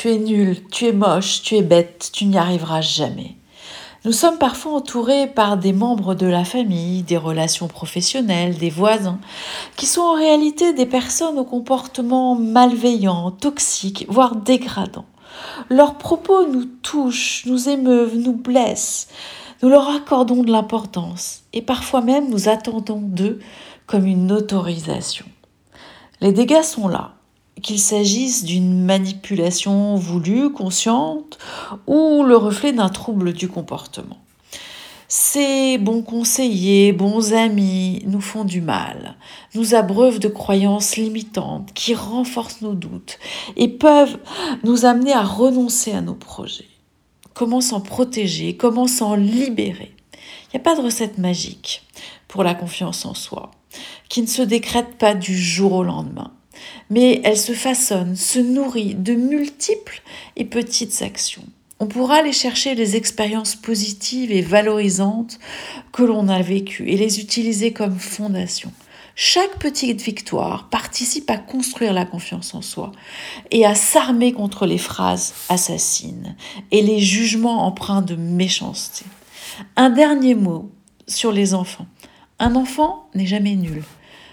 tu es nul, tu es moche, tu es bête, tu n'y arriveras jamais. Nous sommes parfois entourés par des membres de la famille, des relations professionnelles, des voisins, qui sont en réalité des personnes au comportement malveillant, toxique, voire dégradant. Leurs propos nous touchent, nous émeuvent, nous blessent. Nous leur accordons de l'importance et parfois même nous attendons d'eux comme une autorisation. Les dégâts sont là, qu'il s'agisse d'une manipulation voulue, consciente, ou le reflet d'un trouble du comportement. Ces bons conseillers, bons amis nous font du mal, nous abreuvent de croyances limitantes qui renforcent nos doutes et peuvent nous amener à renoncer à nos projets. Comment s'en protéger Comment s'en libérer? Il n'y a pas de recette magique pour la confiance en soi, qui ne se décrète pas du jour au lendemain mais elle se façonne, se nourrit de multiples et petites actions. On pourra aller chercher les expériences positives et valorisantes que l'on a vécues et les utiliser comme fondation. Chaque petite victoire participe à construire la confiance en soi et à s'armer contre les phrases assassines et les jugements empreints de méchanceté. Un dernier mot sur les enfants. Un enfant n'est jamais nul.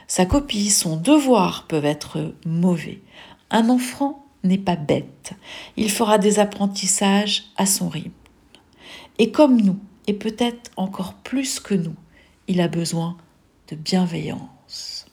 Sa copie, son devoir peuvent être mauvais. Un enfant n'est pas bête. Il fera des apprentissages à son rythme. Et comme nous, et peut-être encore plus que nous, il a besoin de bienveillance.